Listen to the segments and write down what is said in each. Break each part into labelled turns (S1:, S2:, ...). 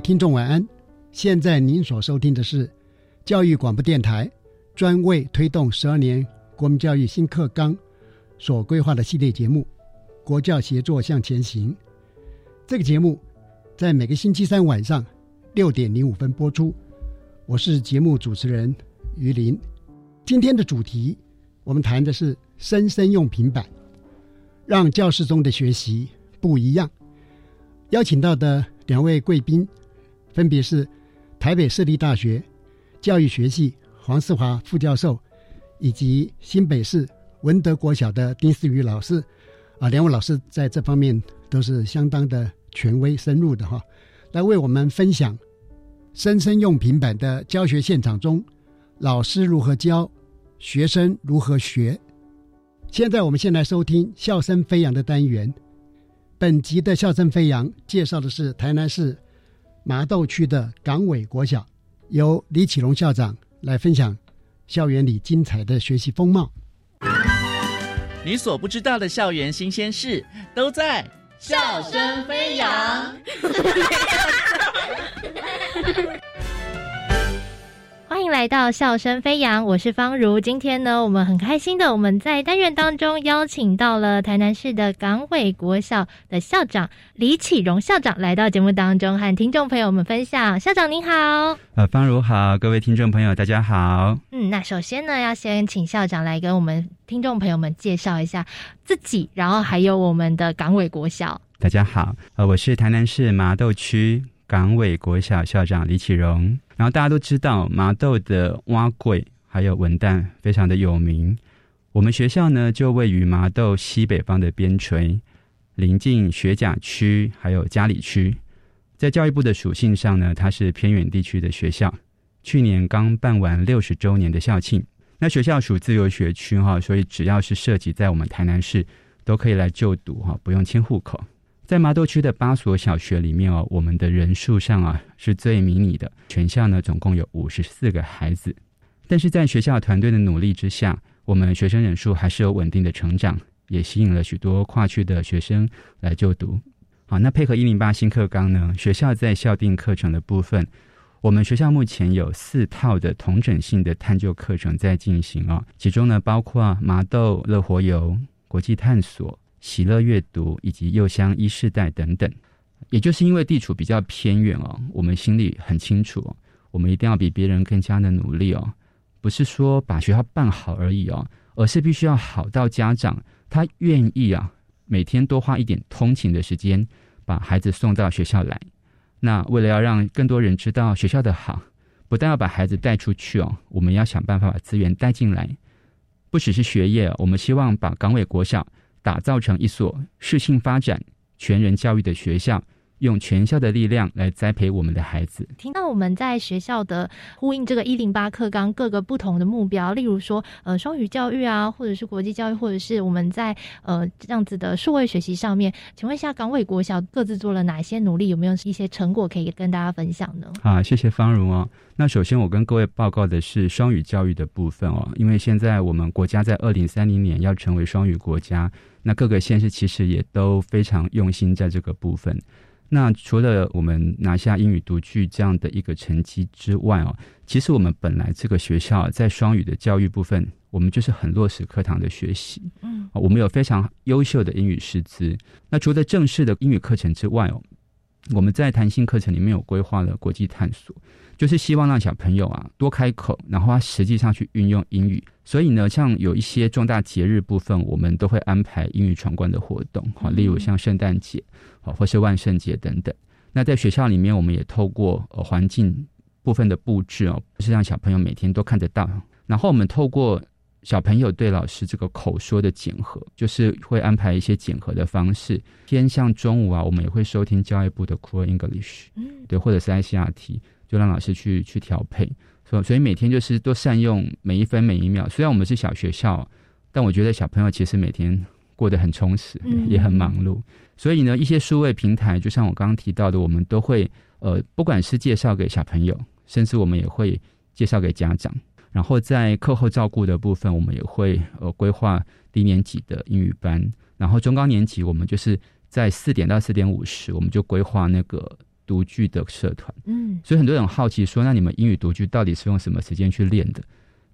S1: 听众晚安，现在您所收听的是教育广播电台专为推动十二年国民教育新课纲所规划的系列节目《国教协作向前行》。这个节目在每个星期三晚上六点零五分播出。我是节目主持人于林。今天的主题，我们谈的是生生用平板，让教室中的学习不一样。邀请到的。两位贵宾分别是台北市立大学教育学系黄世华副教授，以及新北市文德国小的丁思宇老师。啊，两位老师在这方面都是相当的权威深入的哈，来为我们分享生生用平板的教学现场中，老师如何教，学生如何学。现在我们先来收听笑声飞扬的单元。本集的笑声飞扬介绍的是台南市麻豆区的港尾国小，由李启龙校长来分享校园里精彩的学习风貌。
S2: 你所不知道的校园新鲜事，都在
S3: 笑声飞扬。
S4: 欢迎来到笑声飞扬，我是方如。今天呢，我们很开心的，我们在单元当中邀请到了台南市的港尾国小的校长李启荣校长来到节目当中，和听众朋友们分享。校长您好，
S5: 呃，方如好，各位听众朋友大家好。
S4: 嗯，那首先呢，要先请校长来跟我们听众朋友们介绍一下自己，然后还有我们的港尾国小。
S5: 大家好，呃，我是台南市麻豆区港尾国小校长李启荣。然后大家都知道麻豆的蛙桂还有文旦非常的有名。我们学校呢就位于麻豆西北方的边陲，临近学甲区还有嘉里区。在教育部的属性上呢，它是偏远地区的学校。去年刚办完六十周年的校庆。那学校属自由学区哈，所以只要是涉及在我们台南市，都可以来就读哈，不用迁户口。在麻豆区的八所小学里面哦，我们的人数上啊是最迷你的，全校呢总共有五十四个孩子。但是在学校团队的努力之下，我们学生人数还是有稳定的成长，也吸引了许多跨区的学生来就读。好，那配合一零八新课纲呢，学校在校定课程的部分，我们学校目前有四套的同整性的探究课程在进行哦，其中呢包括麻豆乐活游、国际探索。喜乐阅读以及幼乡一世代等等，也就是因为地处比较偏远哦，我们心里很清楚，我们一定要比别人更加的努力哦，不是说把学校办好而已哦，而是必须要好到家长他愿意啊，每天多花一点通勤的时间把孩子送到学校来。那为了要让更多人知道学校的好，不但要把孩子带出去哦，我们要想办法把资源带进来，不只是学业，我们希望把港尾国小。打造成一所适性发展、全人教育的学校。用全校的力量来栽培我们的孩子。
S4: 听到我们在学校的呼应这个一零八课纲各个不同的目标，例如说呃双语教育啊，或者是国际教育，或者是我们在呃这样子的数位学习上面，请问一下港委国小各自做了哪些努力？有没有一些成果可以跟大家分享呢？
S5: 啊，谢谢方荣哦。那首先我跟各位报告的是双语教育的部分哦，因为现在我们国家在二零三零年要成为双语国家，那各个县市其实也都非常用心在这个部分。那除了我们拿下英语读剧这样的一个成绩之外哦，其实我们本来这个学校在双语的教育部分，我们就是很落实课堂的学习。嗯，我们有非常优秀的英语师资。那除了正式的英语课程之外哦，我们在弹性课程里面有规划了国际探索。就是希望让小朋友啊多开口，然后他实际上去运用英语。所以呢，像有一些重大节日部分，我们都会安排英语闯关的活动，好，例如像圣诞节，好，或是万圣节等等。那在学校里面，我们也透过呃环境部分的布置哦，是让小朋友每天都看得到。然后我们透过小朋友对老师这个口说的检核，就是会安排一些检核的方式。偏向中午啊，我们也会收听教育部的 Cool English，嗯，对，或者是 ICRT。就让老师去去调配，所所以每天就是都善用每一分每一秒。虽然我们是小学校，但我觉得小朋友其实每天过得很充实，也很忙碌。所以呢，一些数位平台，就像我刚刚提到的，我们都会呃，不管是介绍给小朋友，甚至我们也会介绍给家长。然后在课后照顾的部分，我们也会呃规划低年级的英语班，然后中高年级我们就是在四点到四点五十，我们就规划那个。读剧的社团，嗯，所以很多人好奇说，那你们英语读剧到底是用什么时间去练的？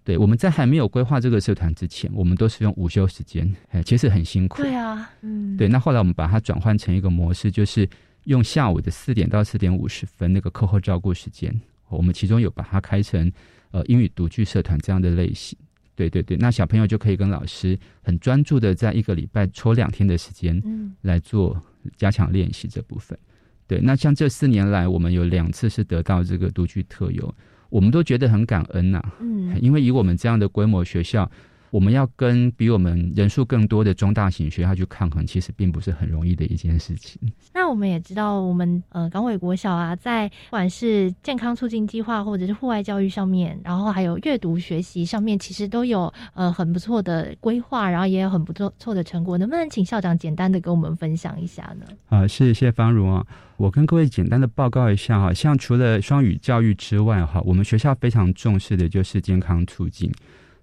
S5: 对，我们在还没有规划这个社团之前，我们都是用午休时间，哎，其实很辛苦。
S4: 对啊，嗯，
S5: 对。那后来我们把它转换成一个模式，就是用下午的四点到四点五十分那个课后照顾时间，我们其中有把它开成呃英语独剧社团这样的类型。对对对，那小朋友就可以跟老师很专注的在一个礼拜抽两天的时间，嗯，来做加强练习这部分。对，那像这四年来，我们有两次是得到这个独居特优，我们都觉得很感恩呐。嗯，因为以我们这样的规模学校。我们要跟比我们人数更多的中大型学校去抗衡，其实并不是很容易的一件事情。
S4: 那我们也知道，我们呃港尾国小啊，在不管是健康促进计划或者是户外教育上面，然后还有阅读学习上面，其实都有呃很不错的规划，然后也有很不错错的成果。能不能请校长简单的跟我们分享一下呢？
S5: 啊，谢谢方如啊，我跟各位简单的报告一下哈，像除了双语教育之外哈，我们学校非常重视的就是健康促进。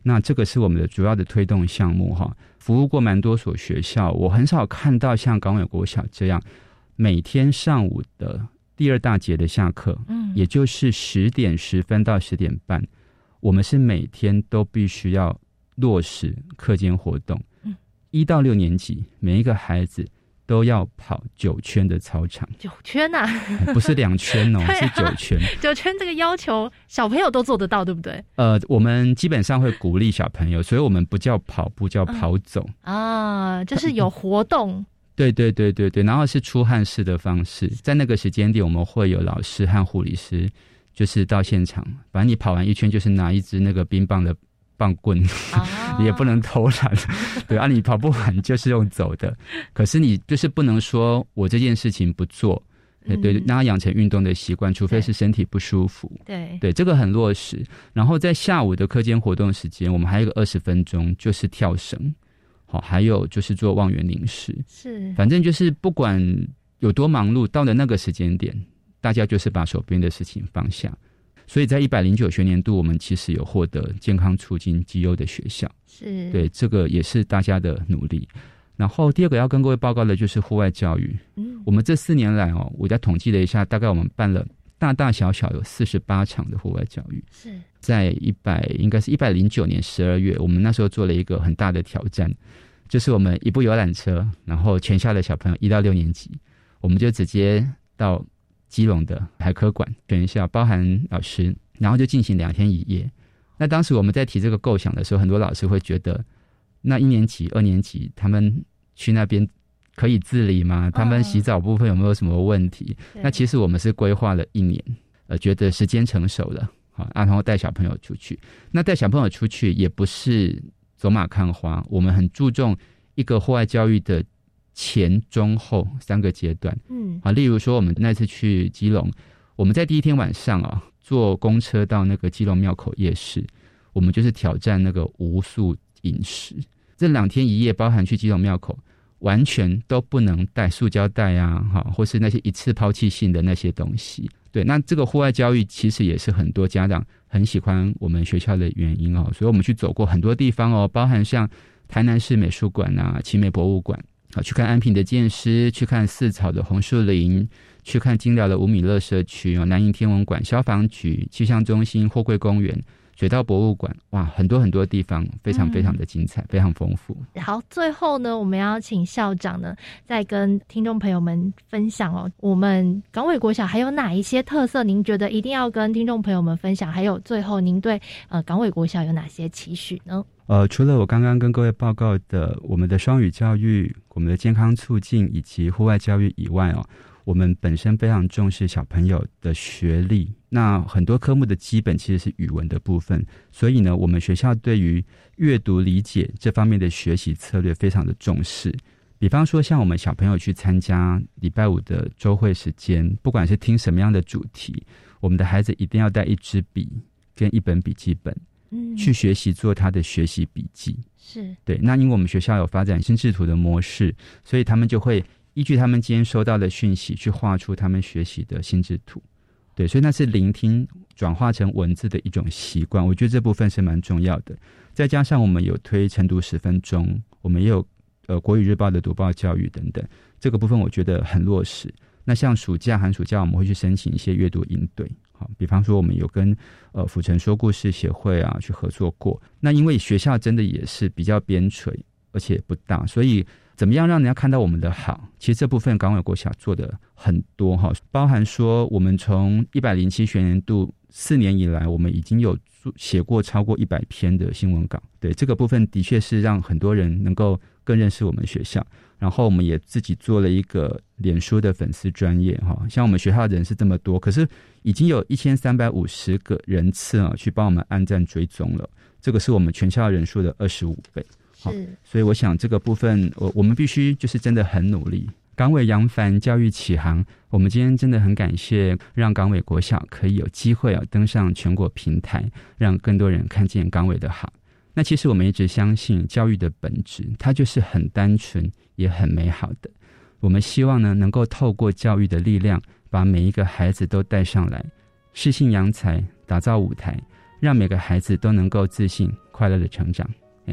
S5: 那这个是我们的主要的推动项目哈，服务过蛮多所学校，我很少看到像港尾国小这样，每天上午的第二大节的下课，嗯，也就是十点十分到十点半，我们是每天都必须要落实课间活动，嗯，一到六年级每一个孩子。都要跑九圈的操场，
S4: 九圈呐，
S5: 不是两圈哦，是九圈。
S4: 九圈这个要求，小朋友都做得到，对不对？
S5: 呃，我们基本上会鼓励小朋友，所以我们不叫跑步，叫跑走
S4: 啊，就是有活动。
S5: 对对对对对，然后是出汗式的方式，在那个时间点，我们会有老师和护理师，就是到现场，反正你跑完一圈，就是拿一支那个冰棒的。棒棍，你 也不能偷懒，对啊，你跑不完就是用走的。可是你就是不能说我这件事情不做，对，让他养成运动的习惯，除非是身体不舒服。
S4: 对
S5: 对，这个很落实。然后在下午的课间活动时间，我们还有一个二十分钟，就是跳绳，好，还有就是做望远凝视。
S4: 是，
S5: 反正就是不管有多忙碌，到了那个时间点，大家就是把手边的事情放下。所以在一百零九学年度，我们其实有获得健康促进绩优的学校，
S4: 是
S5: 对这个也是大家的努力。然后第二个要跟各位报告的就是户外教育。嗯，我们这四年来哦，我在统计了一下，大概我们办了大大小小有四十八场的户外教育。
S4: 是
S5: 在一百应该是一百零九年十二月，我们那时候做了一个很大的挑战，就是我们一部游览车，然后全校的小朋友一到六年级，我们就直接到。基隆的海科馆全校包含老师，然后就进行两天一夜。那当时我们在提这个构想的时候，很多老师会觉得，那一年级、二年级他们去那边可以自理吗？他们洗澡部分有没有什么问题？那其实我们是规划了一年，呃，觉得时间成熟了，好，然后带小朋友出去。那带小朋友出去也不是走马看花，我们很注重一个户外教育的。前中后三个阶段，嗯，啊，例如说我们那次去基隆，我们在第一天晚上啊，坐公车到那个基隆庙口夜市，我们就是挑战那个无素饮食。这两天一夜，包含去基隆庙口，完全都不能带塑胶袋啊，哈，或是那些一次抛弃性的那些东西。对，那这个户外教育其实也是很多家长很喜欢我们学校的原因哦。所以我们去走过很多地方哦，包含像台南市美术馆啊、奇美博物馆。啊，去看安平的建师，去看四草的红树林，去看金寮的五米乐社区哦，南营天文馆、消防局、气象中心、货柜公园。水稻博物馆，哇，很多很多地方，非常非常的精彩，非常丰富。
S4: 好，最后呢，我们要请校长呢，再跟听众朋友们分享哦，我们港尾国小还有哪一些特色？您觉得一定要跟听众朋友们分享？还有最后，您对呃港尾国小有哪些期许呢？
S5: 呃，除了我刚刚跟各位报告的我们的双语教育、我们的健康促进以及户外教育以外哦。我们本身非常重视小朋友的学历，那很多科目的基本其实是语文的部分，所以呢，我们学校对于阅读理解这方面的学习策略非常的重视。比方说，像我们小朋友去参加礼拜五的周会时间，不管是听什么样的主题，我们的孩子一定要带一支笔跟一本笔记本，嗯，去学习做他的学习笔记。
S4: 是
S5: 对。那因为我们学校有发展心智图的模式，所以他们就会。依据他们今天收到的讯息，去画出他们学习的心智图，对，所以那是聆听转化成文字的一种习惯。我觉得这部分是蛮重要的。再加上我们有推晨读十分钟，我们也有呃国语日报的读报教育等等，这个部分我觉得很落实。那像暑假、寒暑假，我们会去申请一些阅读营队，好，比方说我们有跟呃府城说故事协会啊去合作过。那因为学校真的也是比较边陲，而且不大，所以。怎么样让人家看到我们的好？其实这部分港尾国小做的很多哈，包含说我们从一百零七学年度四年以来，我们已经有写过超过一百篇的新闻稿。对这个部分，的确是让很多人能够更认识我们学校。然后我们也自己做了一个脸书的粉丝专业哈，像我们学校的人是这么多，可是已经有一千三百五十个人次啊，去帮我们按赞追踪了，这个是我们全校人数的二十五倍。好，所以我想这个部分，我我们必须就是真的很努力。港尾扬帆，教育启航。我们今天真的很感谢，让港尾国小可以有机会啊登上全国平台，让更多人看见港尾的好。那其实我们一直相信，教育的本质它就是很单纯也很美好的。我们希望呢，能够透过教育的力量，把每一个孩子都带上来，适性扬才，打造舞台，让每个孩子都能够自信、快乐的成长。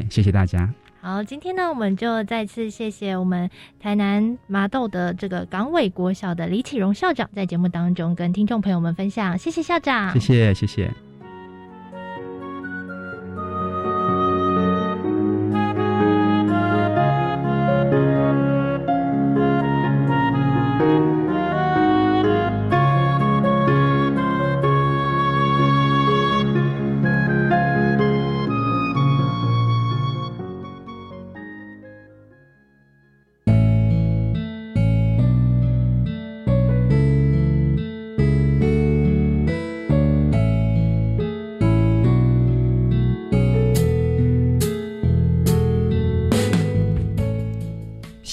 S5: 谢谢大家。
S4: 好，今天呢，我们就再次谢谢我们台南麻豆的这个港尾国小的李启荣校长，在节目当中跟听众朋友们分享。谢谢校长，
S5: 谢谢，谢谢。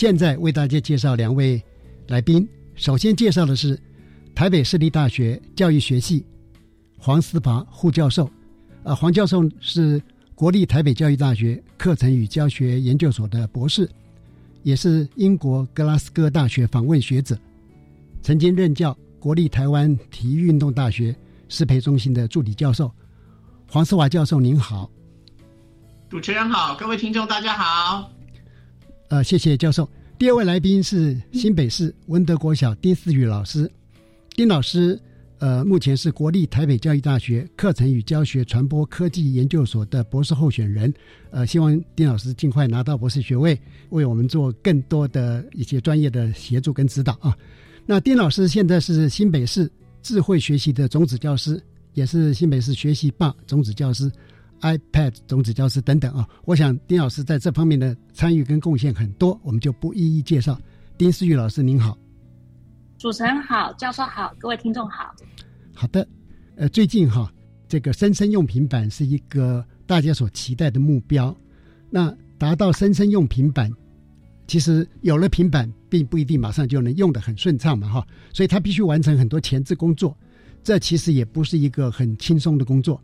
S1: 现在为大家介绍两位来宾。首先介绍的是台北市立大学教育学系黄思华副教授。呃，黄教授是国立台北教育大学课程与教学研究所的博士，也是英国格拉斯哥大学访问学者，曾经任教国立台湾体育运动大学师培中心的助理教授。黄思华教授您好，
S6: 主持人好，各位听众大家好。
S1: 呃，谢谢教授。第二位来宾是新北市文德国小丁思雨老师。丁老师，呃，目前是国立台北教育大学课程与教学传播科技研究所的博士候选人。呃，希望丁老师尽快拿到博士学位，为我们做更多的一些专业的协助跟指导啊。那丁老师现在是新北市智慧学习的种子教师，也是新北市学习霸种子教师。iPad 种子教师等等啊，我想丁老师在这方面的参与跟贡献很多，我们就不一一介绍。丁思玉老师您好，
S7: 主持人好，教授好，各位听众好。
S1: 好的，呃，最近哈，这个生生用平板是一个大家所期待的目标。那达到生生用平板，其实有了平板，并不一定马上就能用的很顺畅嘛哈，所以他必须完成很多前置工作，这其实也不是一个很轻松的工作。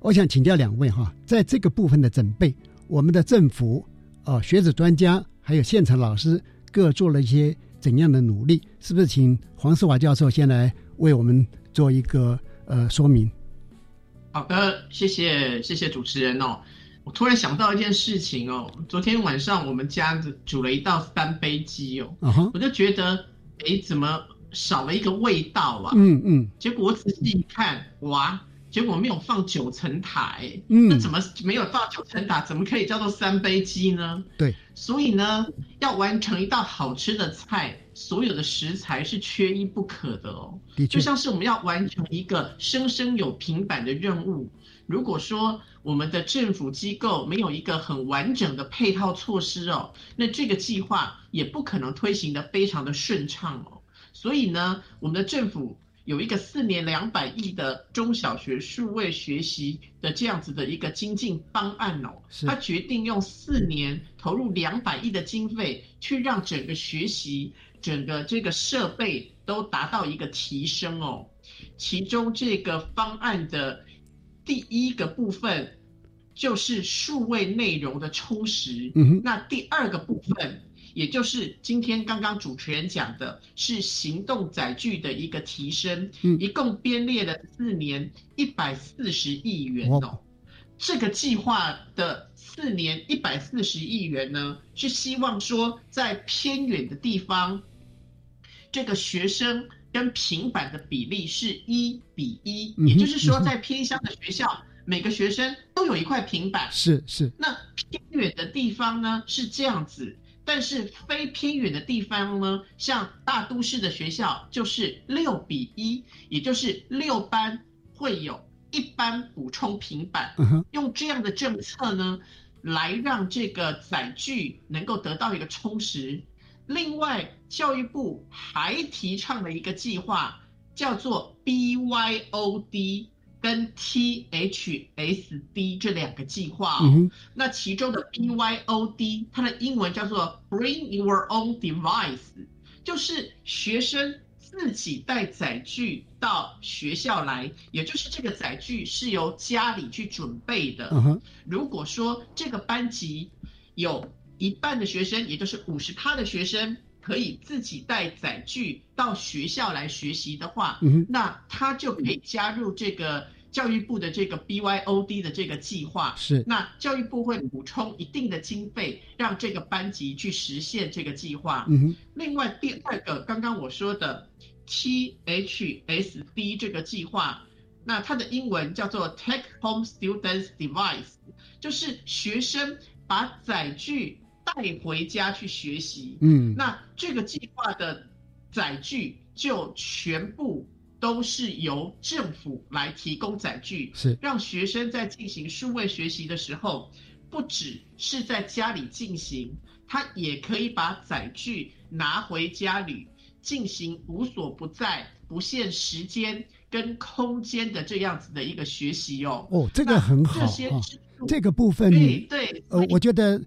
S1: 我想请教两位哈，在这个部分的准备，我们的政府、哦学者专家还有现场老师各做了一些怎样的努力？是不是请黄世华教授先来为我们做一个呃说明？
S6: 好的，谢谢谢谢主持人哦。我突然想到一件事情哦，昨天晚上我们家子煮了一道三杯鸡哦，我就觉得，哎，怎么少了一个味道啊？
S1: 嗯嗯。
S6: 结果我仔细一看，哇！结果没有放九层塔，哎，
S1: 嗯，
S6: 那怎么没有放九层塔？怎么可以叫做三杯鸡呢？
S1: 对，
S6: 所以呢，要完成一道好吃的菜，所有的食材是缺一不可的哦。就像是我们要完成一个生生有平板的任务，如果说我们的政府机构没有一个很完整的配套措施哦，那这个计划也不可能推行的非常的顺畅哦。所以呢，我们的政府。有一个四年两百亿的中小学数位学习的这样子的一个精进方案哦，他决定用四年投入两百亿的经费，去让整个学习、整个这个设备都达到一个提升哦。其中这个方案的第一个部分就是数位内容的充实，那第二个部分。也就是今天刚刚主持人讲的，是行动载具的一个提升，嗯一共编列了四年一百四十亿元哦。这个计划的四年一百四十亿元呢，是希望说在偏远的地方，这个学生跟平板的比例是一比一，也就是说在偏乡的学校，每个学生都有一块平板。
S1: 是是。
S6: 那偏远的地方呢，是这样子。但是非偏远的地方呢，像大都市的学校就是六比一，也就是六班会有一班补充平板，用这样的政策呢，来让这个载具能够得到一个充实。另外，教育部还提倡了一个计划，叫做 BYOD。跟 THSD 这两个计划哦，那其中的 BYOD 它的英文叫做 Bring Your Own Device，就是学生自己带载具到学校来，也就是这个载具是由家里去准备的。如果说这个班级有一半的学生，也就是五十趴的学生。可以自己带载具到学校来学习的话，那他就可以加入这个教育部的这个 BYOD 的这个计划。
S1: 是，
S6: 那教育部会补充一定的经费，让这个班级去实现这个计划。
S1: 嗯
S6: 另外第二个，刚刚我说的 THSD 这个计划，那它的英文叫做 Take Home Students Device，就是学生把载具。带回家去学习，
S1: 嗯，
S6: 那这个计划的载具就全部都是由政府来提供载具，
S1: 是
S6: 让学生在进行数位学习的时候，不只是在家里进行，他也可以把载具拿回家里进行无所不在、不限时间跟空间的这样子的一个学习哦。
S1: 哦，这个很好，这个部分，
S6: 对对，
S1: 呃，我觉得。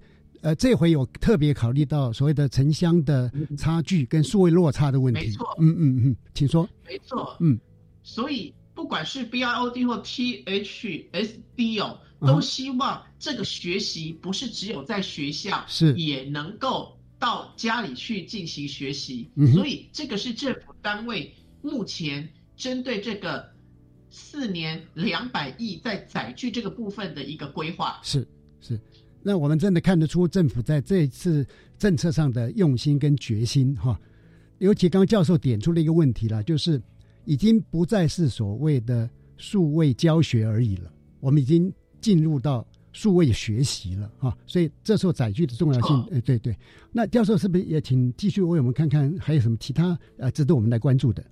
S1: 呃，这回有特别考虑到所谓的城乡的差距跟数位落差的问题。
S6: 没错，
S1: 嗯嗯嗯，请说。
S6: 没错，
S1: 嗯，
S6: 所以不管是 B I O D 或 T H S D 哦，都希望这个学习不是只有在学校，
S1: 是
S6: 也能够到家里去进行学习。所以这个是政府单位目前针对这个四年两百亿在载具这个部分的一个规划。
S1: 是是。那我们真的看得出政府在这一次政策上的用心跟决心哈，尤其刚刚教授点出了一个问题了，就是已经不再是所谓的数位教学而已了，我们已经进入到数位学习了哈，所以这时候载具的重要性，哎，对对。那教授是不是也请继续为我们看看还有什么其他呃值得我们来关注的？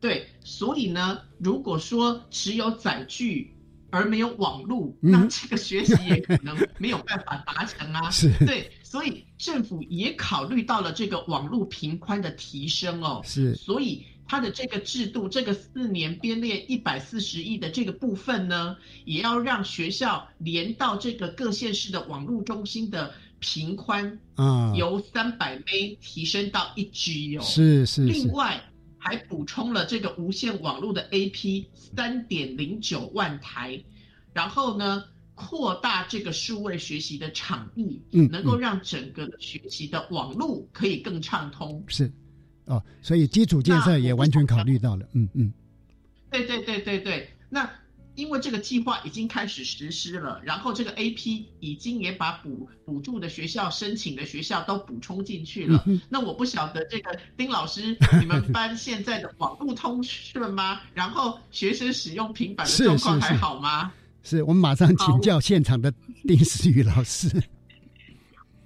S6: 对，所以呢，如果说只有载具。而没有网络，那这个学习也可能没有办法达成啊。
S1: 是，
S6: 对，所以政府也考虑到了这个网络频宽的提升哦。
S1: 是，
S6: 所以它的这个制度，这个四年编列一百四十亿的这个部分呢，也要让学校连到这个各县市的网络中心的频宽
S1: 啊，
S6: 由三百 M 提升到一 G 哦。
S1: 是是。
S6: 另外。还补充了这个无线网络的 AP 三点零九万台，然后呢，扩大这个数位学习的场域，
S1: 嗯，
S6: 能够让整个学习的网络可以更畅通。
S1: 是，哦，所以基础建设也完全考虑到了，嗯嗯。
S6: 对对对对对，那因为这个计划已经开始实施了，然后这个 AP 已经也把补补助的学校、申请的学校都补充进去了。那我不晓得这个丁老师，你们班现在的网络通顺吗？然后学生使用平板的状况还好吗？
S1: 是我们马上请教现场的丁思雨老师。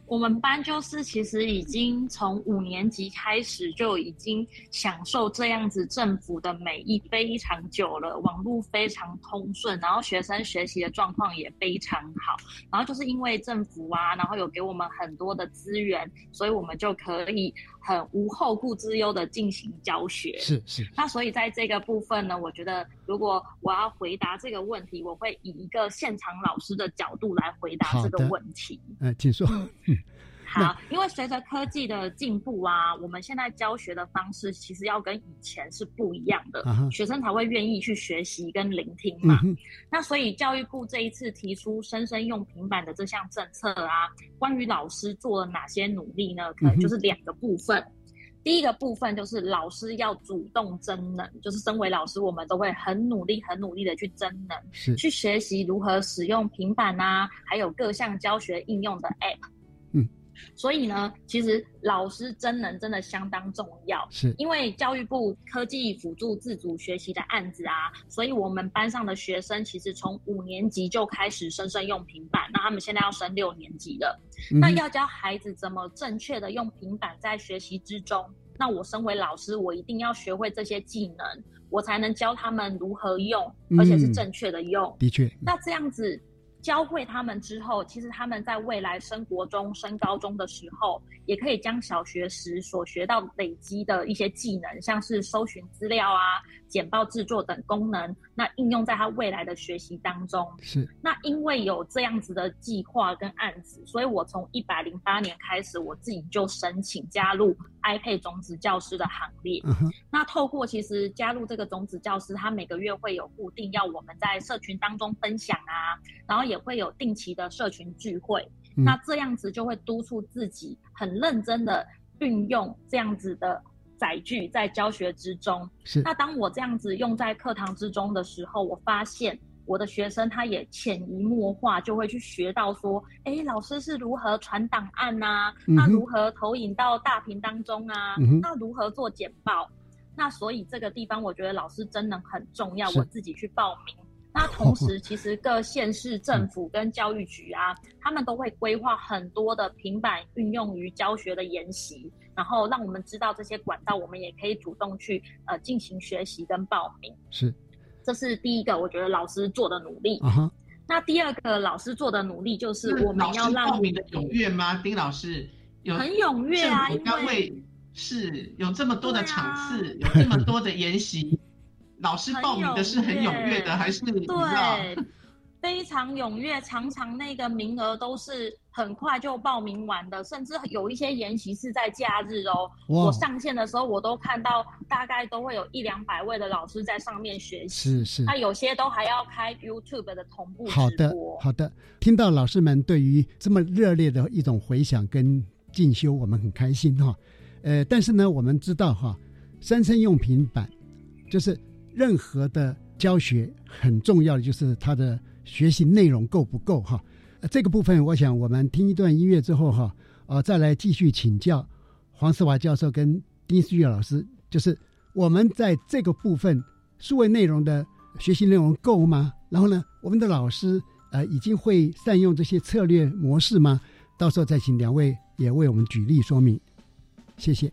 S7: 我们班就是其实已经从五年级开始就已经享受这样子政府的美意非常久了，网络非常通顺，然后学生学习的状况也非常好。然后就是因为政府啊，然后有给我们很多的资源，所以我们就可以很无后顾之忧的进行教学。
S1: 是是。
S7: 那所以在这个部分呢，我觉得如果我要回答这个问题，我会以一个现场老师的角度来回答这个问题。
S1: 嗯，请说。
S7: 好，因为随着科技的进步啊，我们现在教学的方式其实要跟以前是不一样的，学生才会愿意去学习跟聆听嘛。那所以教育部这一次提出生生用平板的这项政策啊，关于老师做了哪些努力呢？可能就是两个部分。第一个部分就是老师要主动增能，就是身为老师，我们都会很努力、很努力的去增能，去学习如何使用平板啊，还有各项教学应用的 App。所以呢，其实老师真人真的相当重要，
S1: 是。
S7: 因为教育部科技辅助自主学习的案子啊，所以我们班上的学生其实从五年级就开始生生用平板，那他们现在要升六年级了，那要教孩子怎么正确的用平板在学习之中，那我身为老师，我一定要学会这些技能，我才能教他们如何用，而且是正确的用。
S1: 的确，
S7: 那这样子。教会他们之后，其实他们在未来生活中升高中的时候，也可以将小学时所学到累积的一些技能，像是搜寻资料啊。简报制作等功能，那应用在他未来的学习当中。
S1: 是。
S7: 那因为有这样子的计划跟案子，所以我从一百零八年开始，我自己就申请加入 iPad 种子教师的行列。那透过其实加入这个种子教师，他每个月会有固定要我们在社群当中分享啊，然后也会有定期的社群聚会。那这样子就会督促自己很认真的运用这样子的。载具在教学之中，
S1: 是
S7: 那当我这样子用在课堂之中的时候，我发现我的学生他也潜移默化就会去学到说，哎，老师是如何传档案呐？那如何投影到大屏当中啊？那如何做简报？那所以这个地方我觉得老师真的很重要，我自己去报名。那同时，其实各县市政府跟教育局啊，他们都会规划很多的平板运用于教学的研习，然后让我们知道这些管道，我们也可以主动去呃进行学习跟报名。
S1: 是，
S7: 这是第一个，我觉得老师做的努力。那第二个老师做的努力就是我们要让
S6: 报名的踊跃吗？丁老师有
S7: 很踊跃啊，因
S6: 为是有这么多的场次，有这么多的研习。老师报名的是很踊跃的，还是
S7: 对，非常踊跃，常常那个名额都是很快就报名完的，甚至有一些研习是在假日哦。我上线的时候，我都看到大概都会有一两百位的老师在上面学
S1: 习。是是，
S7: 那有些都还要开 YouTube 的同步
S1: 好的好的，听到老师们对于这么热烈的一种回响跟进修，我们很开心哈。呃，但是呢，我们知道哈，三生用平板就是。任何的教学很重要的就是它的学习内容够不够哈？这个部分我想我们听一段音乐之后哈，呃，再来继续请教黄思华教授跟丁思玉老师，就是我们在这个部分数位内容的学习内容够吗？然后呢，我们的老师呃已经会善用这些策略模式吗？到时候再请两位也为我们举例说明，谢谢。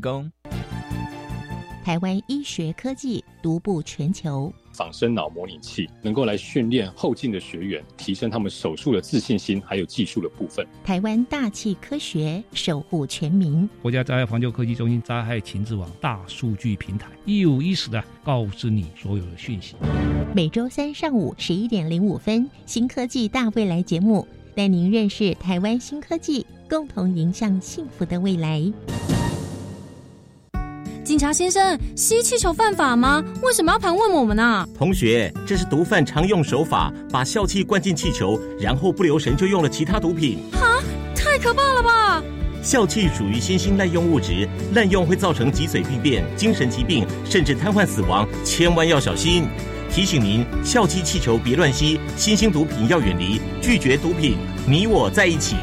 S8: 供
S9: 台湾医学科技独步全球，
S10: 仿生脑模拟器能够来训练后进的学员，提升他们手术的自信心，还有技术的部分。
S9: 台湾大气科学守护全民，
S11: 国家灾害防救科技中心灾害情报网大数据平台，一五一十的告知你所有的讯息。
S9: 每周三上午十一点零五分，新科技大未来节目带您认识台湾新科技，共同迎向幸福的未来。
S12: 警察先生，吸气球犯法吗？为什么要盘问我们呢？
S13: 同学，这是毒贩常用手法，把笑气灌进气球，然后不留神就用了其他毒品。
S12: 哈，太可怕了吧！
S13: 笑气属于新兴滥用物质，滥用会造成脊髓病变、精神疾病，甚至瘫痪死亡，千万要小心。提醒您，笑气气球别乱吸，新兴毒品要远离，拒绝毒品，你我在一起。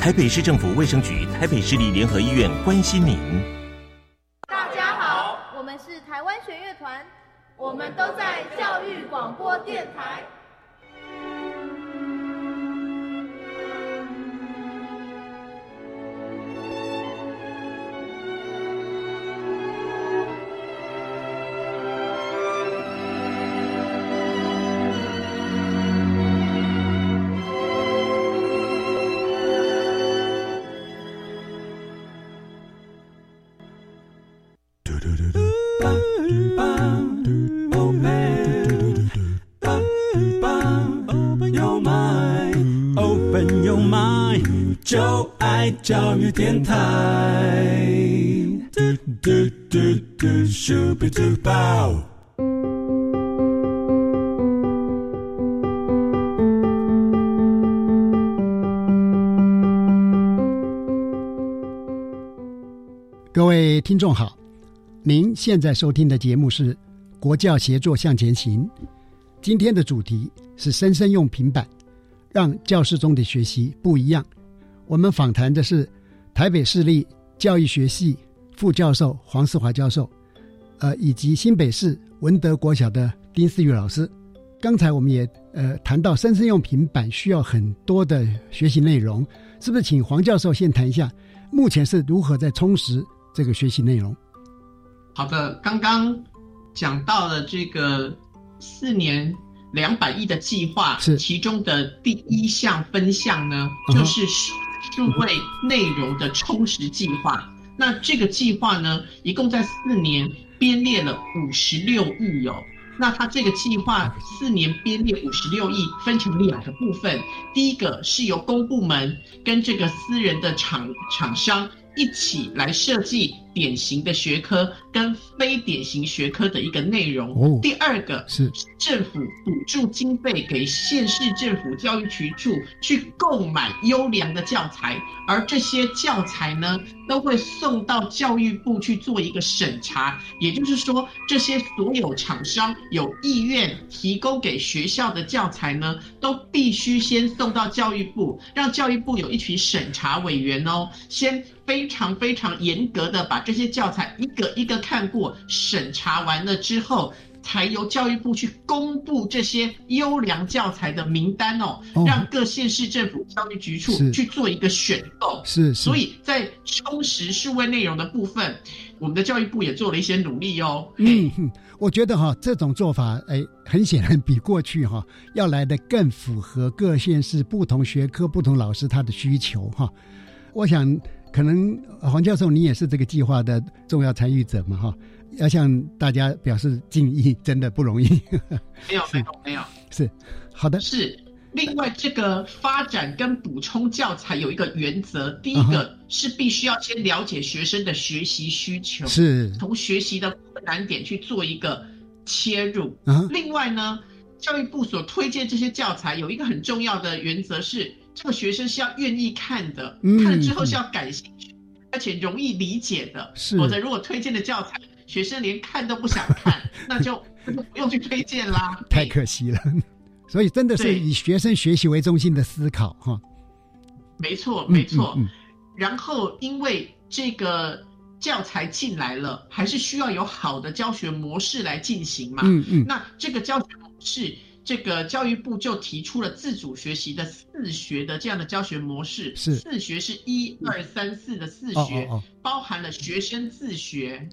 S13: 台北市政府卫生局、台北市立联合医院关心您。
S3: 我们都在教育广播电台。
S14: 电台。
S1: 各位听众好，您现在收听的节目是《国教协作向前行》，今天的主题是“生生用平板，让教室中的学习不一样”。我们访谈的是台北市立教育学系副教授黄世华教授，呃，以及新北市文德国小的丁思雨老师。刚才我们也呃谈到，生生用平板需要很多的学习内容，是不是？请黄教授先谈一下，目前是如何在充实这个学习内容？
S6: 好的，刚刚讲到了这个四年两百亿的计划，
S1: 是
S6: 其中的第一项分项呢，就是。数位内容的充实计划，那这个计划呢，一共在四年编列了五十六亿哦。那它这个计划四年编列五十六亿，分成两个部分，第一个是由公部门跟这个私人的厂厂商。一起来设计典型的学科跟非典型学科的一个内容。第二个
S1: 是
S6: 政府补助经费给县市政府教育局处去购买优良的教材，而这些教材呢，都会送到教育部去做一个审查。也就是说，这些所有厂商有意愿提供给学校的教材呢，都必须先送到教育部，让教育部有一群审查委员哦，先。非常非常严格的把这些教材一个一个看过、审查完了之后，才由教育部去公布这些优良教材的名单哦，让各县市政府教育局处去做一个选购。
S1: 是，
S6: 所以在充实数位内容的部分，我们的教育部也做了一些努力哦。
S1: 嗯，我觉得哈，这种做法哎，很显然比过去哈要来的更符合各县市不同学科、不同老师他的需求哈。我想。可能黄教授，你也是这个计划的重要参与者嘛？哈，要向大家表示敬意，真的不容易。
S6: 没有，没有，没有。
S1: 是，好的。
S6: 是，另外这个发展跟补充教材有一个原则，第一个是必须要先了解学生的学习需求，
S1: 是，
S6: 从学习的困难点去做一个切入。另外呢，教育部所推荐这些教材有一个很重要的原则是。这个学生是要愿意看的，看了之后是要感兴趣，而且容易理解的。
S1: 是，
S6: 否则如果推荐的教材，学生连看都不想看，那就不用去推荐啦。
S1: 太可惜了。所以真的是以学生学习为中心的思考哈。
S6: 没错，没错。然后因为这个教材进来了，还是需要有好的教学模式来进行嘛。
S1: 嗯嗯。
S6: 那这个教学模式。这个教育部就提出了自主学习的四学的这样的教学模式。
S1: 是
S6: 四学是一二三四的四学，包含了学生自学、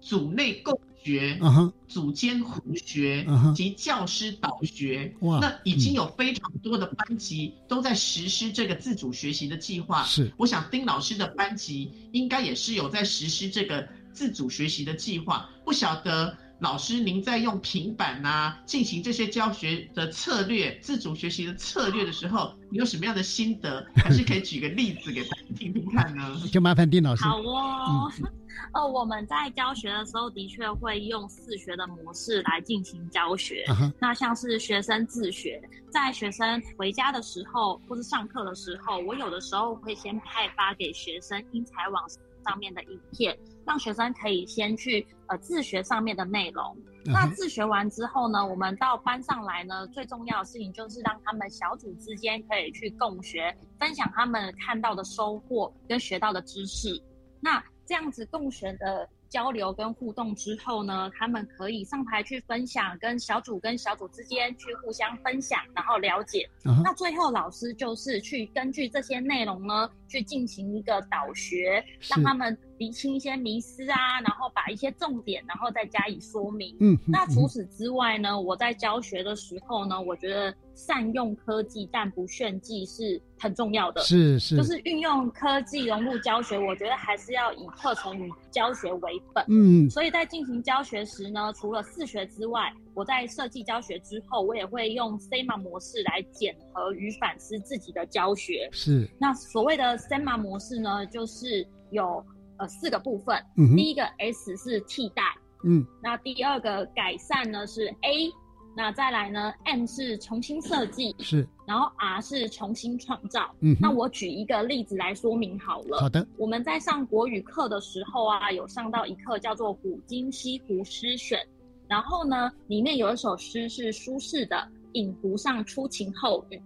S6: 组内共学、组间互学及教师导学。那已经有非常多的班级都在实施这个自主学习的计划。
S1: 是，
S6: 我想丁老师的班级应该也是有在实施这个自主学习的计划。不晓得。老师，您在用平板呐进行这些教学的策略、自主学习的策略的时候，你有什么样的心得？还是可以举个例子给大家听听看呢？
S1: 就麻烦丁老师。
S7: 好哦，哦，我们在教学的时候的确会用自学的模式来进行教学。那像是学生自学，在学生回家的时候或是上课的时候，我有的时候会先派发给学生英才网上面的影片。让学生可以先去呃自学上面的内容，那自学完之后呢，我们到班上来呢，最重要的事情就是让他们小组之间可以去共学，分享他们看到的收获跟学到的知识。那这样子共学的。交流跟互动之后呢，他们可以上台去分享，跟小组跟小组之间去互相分享，然后了解。那最后老师就是去根据这些内容呢，去进行一个导学，让他们厘清一些迷思啊，然后把一些重点，然后再加以说明。
S1: 嗯，
S7: 那除此之外呢，我在教学的时候呢，我觉得善用科技但不炫技是很重要的。
S1: 是是，
S7: 就是运用科技融入教学，我觉得还是要以课程与教学为。本
S1: 嗯，
S7: 所以在进行教学时呢，除了自学之外，我在设计教学之后，我也会用 SEMA 模式来检核与反思自己的教学。
S1: 是，
S7: 那所谓的 SEMA 模式呢，就是有呃四个部分。
S1: 嗯，
S7: 第一个 S 是替代，
S1: 嗯，
S7: 那第二个改善呢是 A。那再来呢？M 是重新设计，
S1: 是，
S7: 然后 R 是重新创造。
S1: 嗯，
S7: 那我举一个例子来说明好了。
S1: 好的，
S7: 我们在上国语课的时候啊，有上到一课叫做《古今西湖诗选》，然后呢，里面有一首诗是苏轼的《饮湖上初晴后雨》。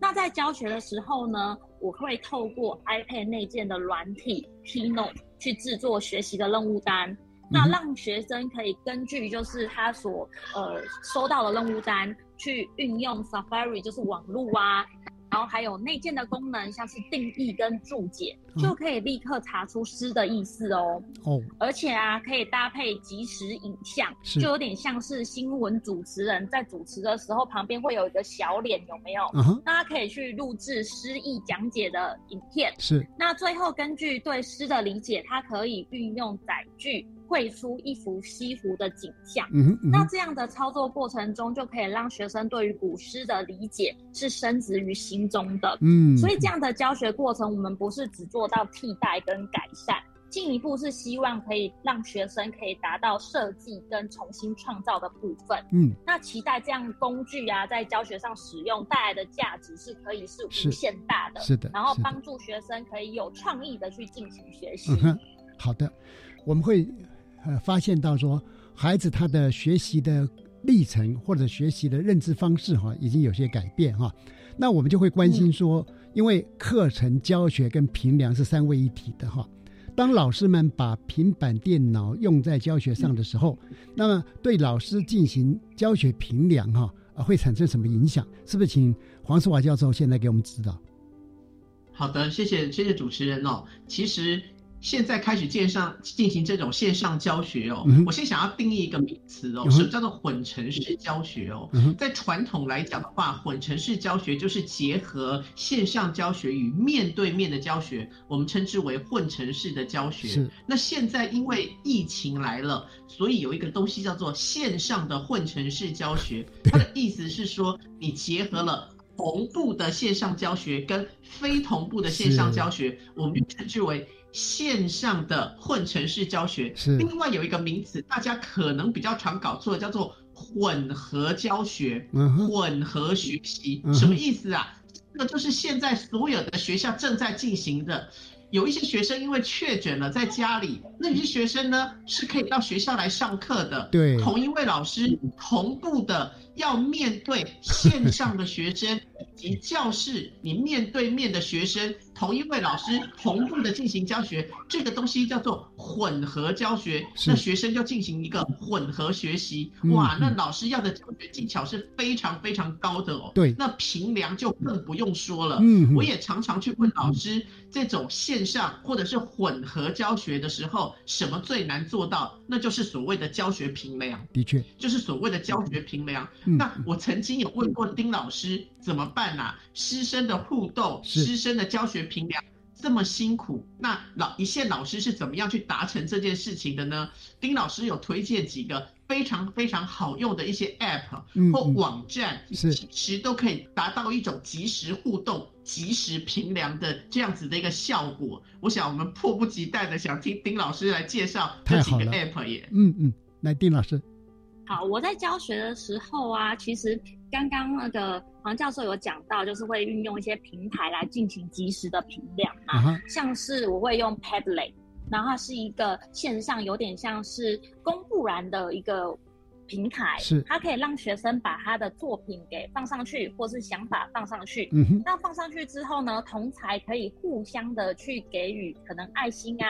S7: 那在教学的时候呢，我会透过 iPad 内建的软体 Keynote 去制作学习的任务单。那让学生可以根据就是他所呃收到的任务单去运用 Safari，就是网络啊，然后还有内建的功能，像是定义跟注解，就可以立刻查出诗的意思哦。
S1: 哦，
S7: 而且啊，可以搭配即时影像，就有点像是新闻主持人在主持的时候，旁边会有一个小脸，有没有？那他可以去录制诗意讲解的影片。
S1: 是。
S7: 那最后根据对诗的理解，它可以运用载具。绘出一幅西湖的景象，
S1: 嗯，
S7: 那这样的操作过程中，就可以让学生对于古诗的理解是深植于心中的，
S1: 嗯，
S7: 所以这样的教学过程，我们不是只做到替代跟改善，进一步是希望可以让学生可以达到设计跟重新创造的部分，
S1: 嗯，
S7: 那期待这样工具啊，在教学上使用带来的价值是可以是无限大的，
S1: 是的，
S7: 然后帮助学生可以有创意的去进行学习。
S1: 好的，我们会。呃，发现到说孩子他的学习的历程或者学习的认知方式哈，已经有些改变哈。那我们就会关心说，因为课程教学跟评量是三位一体的哈。当老师们把平板电脑用在教学上的时候，那么对老师进行教学评量哈，会产生什么影响？是不是请黄世华教授现在给我们指导？
S6: 好的，谢谢谢谢主持人哦。其实。现在开始线上进行这种线上教学哦，我先想要定义一个名词哦，什么叫做混成式教学哦？在传统来讲的话，混成式教学就是结合线上教学与面对面的教学，我们称之为混成式的教学。那现在因为疫情来了，所以有一个东西叫做线上的混成式教学，它的意思是说你结合了同步的线上教学跟非同步的线上教学，我们就称之为。线上的混成式教学，
S1: 是。
S6: 另外有一个名词，大家可能比较常搞错，叫做混合教学、混合学习，什么意思啊？这个就是现在所有的学校正在进行的。有一些学生因为确诊了在家里，那有些学生呢是可以到学校来上课的。
S1: 对，
S6: 同一位老师同步的要面对线上的学生以及教室，你面对面的学生。同一位老师同步的进行教学，这个东西叫做混合教学，那学生要进行一个混合学习。哇，那老师要的教学技巧是非常非常高的哦。
S1: 对，
S6: 那平量就更不用说了。
S1: 嗯，
S6: 我也常常去问老师，这种线上或者是混合教学的时候，什么最难做到？那就是所谓的教学平量。
S1: 的确，
S6: 就是所谓的教学平量。那我曾经有问过丁老师怎么办呐？师生的互动，师生的教学。评量这么辛苦，那老一线老师是怎么样去达成这件事情的呢？丁老师有推荐几个非常非常好用的一些 App 或网站，
S1: 是
S6: 其实都可以达到一种即时互动、即时评量的这样子的一个效果。我想我们迫不及待的想听丁老师来介绍这几个 App 耶。
S1: 嗯嗯，来丁老师。
S7: 好，我在教学的时候啊，其实刚刚那个黄教授有讲到，就是会运用一些平台来进行及时的评量啊，像是我会用 Padlet，然后是一个线上有点像是公布栏的一个平台，
S1: 是
S7: 它可以让学生把他的作品给放上去，或是想法放上去。
S1: 嗯哼，
S7: 那放上去之后呢，同才可以互相的去给予可能爱心啊。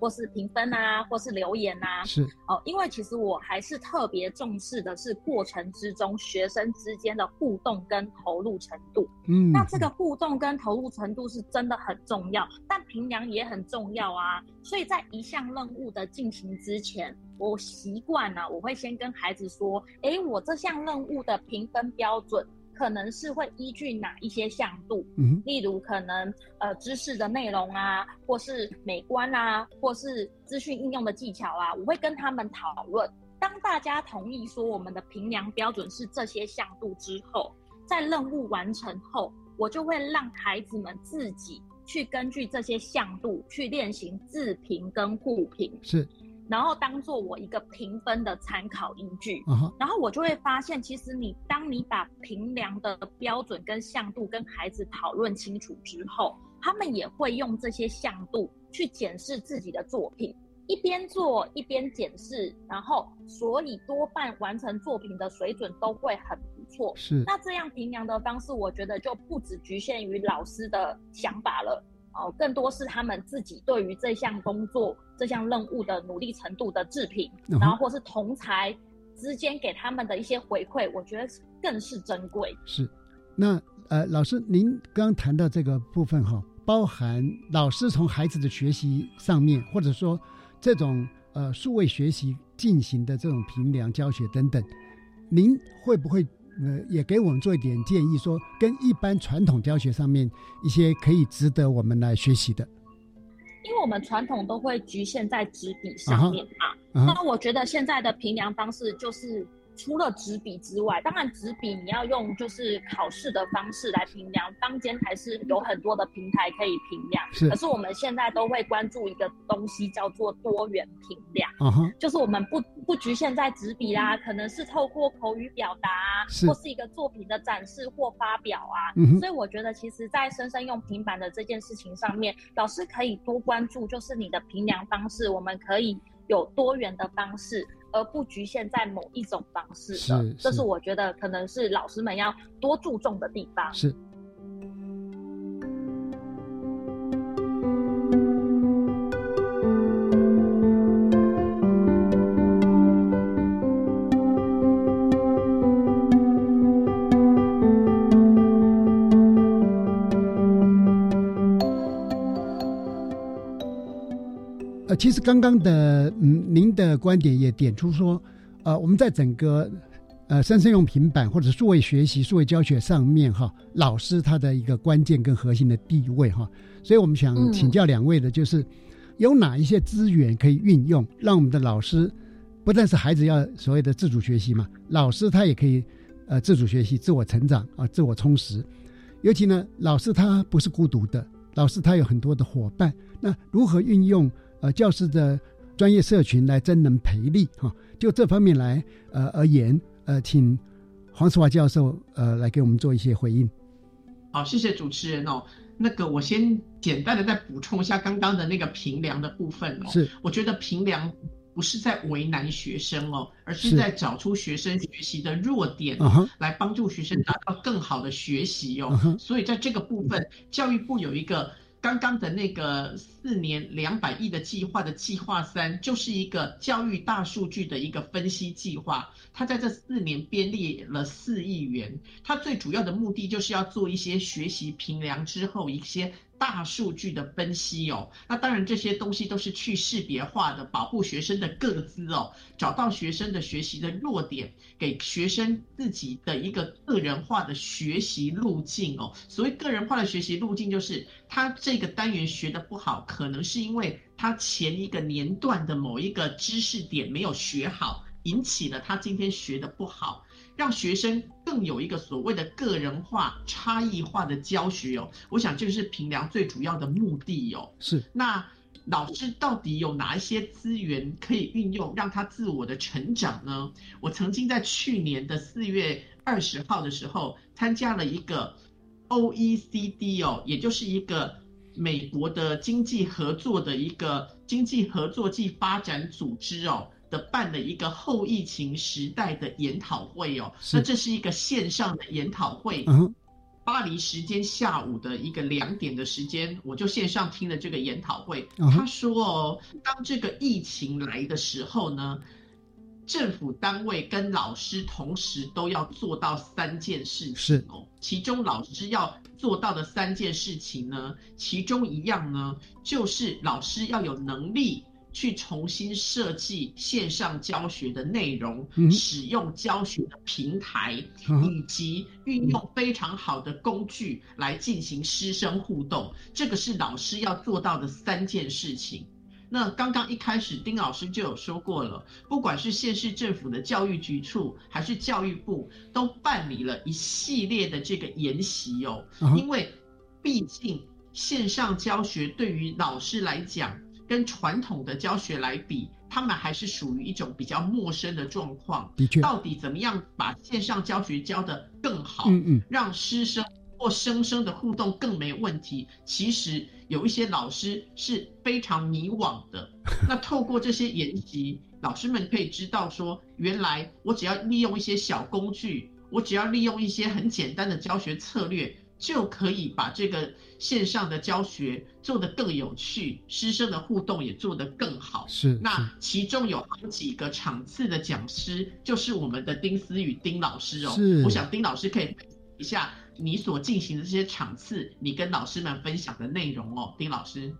S7: 或是评分啊，或是留言啊，
S1: 是
S7: 哦，因为其实我还是特别重视的是过程之中学生之间的互动跟投入程度。
S1: 嗯，
S7: 那这个互动跟投入程度是真的很重要，但评量也很重要啊。所以在一项任务的进行之前，我习惯了我会先跟孩子说，哎，我这项任务的评分标准。可能是会依据哪一些向度，
S1: 嗯，
S7: 例如可能呃知识的内容啊，或是美观啊，或是资讯应用的技巧啊，我会跟他们讨论。当大家同意说我们的评量标准是这些向度之后，在任务完成后，我就会让孩子们自己去根据这些向度去练习自评跟互评。
S1: 是。
S7: 然后当做我一个评分的参考依据，然后我就会发现，其实你当你把评量的标准跟向度跟孩子讨论清楚之后，他们也会用这些向度去检视自己的作品，一边做一边检视，然后所以多半完成作品的水准都会很不错。
S1: 是，
S7: 那这样评量的方式，我觉得就不只局限于老师的想法了。哦，更多是他们自己对于这项工作、这项任务的努力程度的制评，然后或是同才之间给他们的一些回馈，我觉得更是珍贵。
S1: 是，那呃，老师，您刚谈到这个部分哈，包含老师从孩子的学习上面，或者说这种呃数位学习进行的这种评量教学等等，您会不会？呃，也给我们做一点建议，说跟一般传统教学上面一些可以值得我们来学习的。
S7: 因为我们传统都会局限在纸笔上面嘛，那我觉得现在的评量方式就是。除了纸笔之外，当然纸笔你要用就是考试的方式来评量，坊间还是有很多的平台可以评量。
S1: 是，
S7: 可是我们现在都会关注一个东西叫做多元评量。
S1: 嗯哼，
S7: 就是我们不不局限在纸笔啦，可能是透过口语表达，或是一个作品的展示或发表啊。
S1: 嗯
S7: 所以我觉得，其实，在生生用平板的这件事情上面，老师可以多关注，就是你的评量方式，我们可以有多元的方式。而不局限在某一种方式的，这是我觉得可能是老师们要多注重的地方。
S1: 是。其实刚刚的嗯，您的观点也点出说，呃，我们在整个呃，生生用平板或者数位学习、数位教学上面哈，老师他的一个关键跟核心的地位哈，所以我们想请教两位的，就是有哪一些资源可以运用，让我们的老师不但是孩子要所谓的自主学习嘛，老师他也可以呃自主学习、自我成长啊、自我充实。尤其呢，老师他不是孤独的，老师他有很多的伙伴，那如何运用？呃，教师的专业社群来增能培力哈，就这方面来呃而言，呃，请黄世华教授呃来给我们做一些回应。
S6: 好，谢谢主持人哦。那个我先简单的再补充一下刚刚的那个评量的部分哦。
S1: 是，
S6: 我觉得评量不是在为难学生哦，而是在找出学生学习的弱点，来帮助学生达到更好的学习哦。所以在这个部分，教育部有一个。刚刚的那个四年两百亿的计划的计划三，就是一个教育大数据的一个分析计划。他在这四年编列了四亿元，他最主要的目的就是要做一些学习评量之后一些。大数据的分析哦，那当然这些东西都是去识别化的，保护学生的个资哦，找到学生的学习的弱点，给学生自己的一个个人化的学习路径哦。所谓个人化的学习路径，就是他这个单元学的不好，可能是因为他前一个年段的某一个知识点没有学好，引起了他今天学的不好。让学生更有一个所谓的个人化、差异化的教学哦，我想这是平凉最主要的目的哦。
S1: 是，
S6: 那老师到底有哪一些资源可以运用，让他自我的成长呢？我曾经在去年的四月二十号的时候，参加了一个 OECD 哦，也就是一个美国的经济合作的一个经济合作暨发展组织哦。办了一个后疫情时代的研讨会哦，那这是一个线上的研讨会，巴黎时间下午的一个两点的时间，我就线上听了这个研讨会。他说哦，当这个疫情来的时候呢，政府单位跟老师同时都要做到三件事情哦，其中老师要做到的三件事情呢，其中一样呢，就是老师要有能力。去重新设计线上教学的内容，使用教学的平台，以及运用非常好的工具来进行师生互动，这个是老师要做到的三件事情。那刚刚一开始丁老师就有说过了，不管是县市政府的教育局处，还是教育部，都办理了一系列的这个研习哦，因为毕竟线上教学对于老师来讲。跟传统的教学来比，他们还是属于一种比较陌生的状况。
S1: 的确，
S6: 到底怎么样把线上教学教得更好，
S1: 嗯嗯，
S6: 让师生或生生的互动更没问题？其实有一些老师是非常迷惘的。那透过这些研习，老师们可以知道说，原来我只要利用一些小工具，我只要利用一些很简单的教学策略。就可以把这个线上的教学做得更有趣，师生的互动也做得更好。
S1: 是，
S6: 那其中有好几个场次的讲师，就是我们的丁思雨丁老师哦。
S1: 是，
S6: 我想丁老师可以一下你所进行的这些场次，你跟老师们分享的内容哦，丁老师。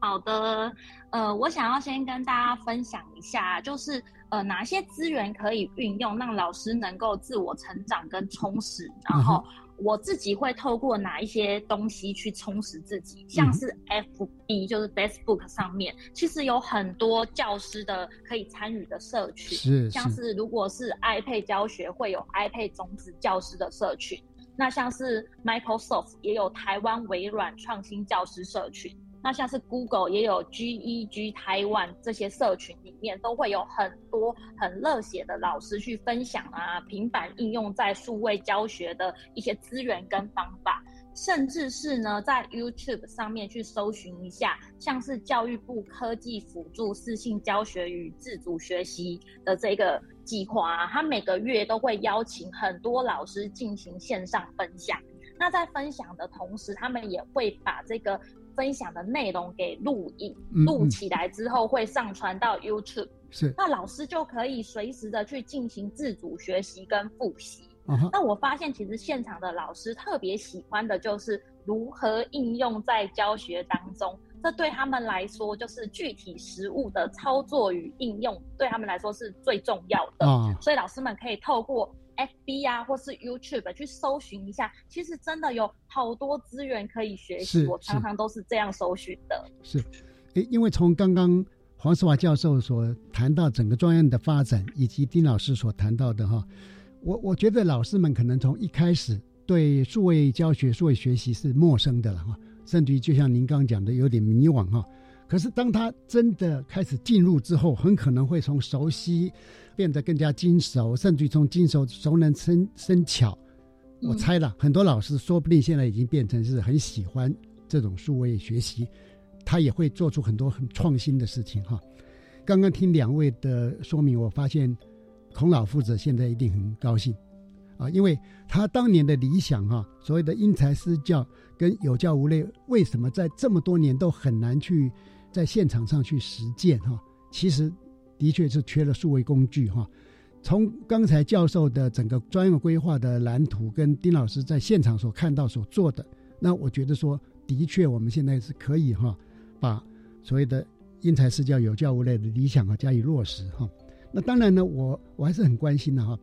S7: 好的，呃，我想要先跟大家分享一下，就是呃哪些资源可以运用，让老师能够自我成长跟充实，然后。我自己会透过哪一些东西去充实自己，像是 F B 就是 Facebook 上面，其实有很多教师的可以参与的社群，
S1: 是
S7: 像是如果是 iPad 教学会有 iPad 种子教师的社群，那像是 Microsoft 也有台湾微软创新教师社群。那像是 Google 也有 GEG 台湾这些社群里面，都会有很多很热血的老师去分享啊，平板应用在数位教学的一些资源跟方法，甚至是呢，在 YouTube 上面去搜寻一下，像是教育部科技辅助视性教学与自主学习的这个计划啊，他每个月都会邀请很多老师进行线上分享。那在分享的同时，他们也会把这个。分享的内容给录影，录起来之后会上传到 YouTube，
S1: 是
S7: 那老师就可以随时的去进行自主学习跟复习。那我发现其实现场的老师特别喜欢的就是如何应用在教学当中，这对他们来说就是具体实物的操作与应用，对他们来说是最重要的。所以老师们可以透过。F B 啊，或是 YouTube 去搜寻一下，其实真的有好多资源可以学习。我常常都是这样搜寻的。
S1: 是，诶，因为从刚刚黄世华教授所谈到整个专业的发展，以及丁老师所谈到的哈，我我觉得老师们可能从一开始对数位教学、数位学习是陌生的了哈，甚至于就像您刚刚讲的，有点迷惘哈。可是当他真的开始进入之后，很可能会从熟悉。变得更加精熟，甚至从精熟熟能生生巧，我猜了很多老师，说不定现在已经变成是很喜欢这种数位学习，他也会做出很多很创新的事情哈。刚刚听两位的说明，我发现孔老夫子现在一定很高兴啊，因为他当年的理想哈，所谓的因材施教跟有教无类，为什么在这么多年都很难去在现场上去实践哈？其实的确是缺了数位工具哈。从刚才教授的整个专业规划的蓝图，跟丁老师在现场所看到所做的，那我觉得说，的确我们现在是可以哈，把所谓的因材施教、有教无类的理想啊加以落实哈。那当然呢，我我还是很关心的哈。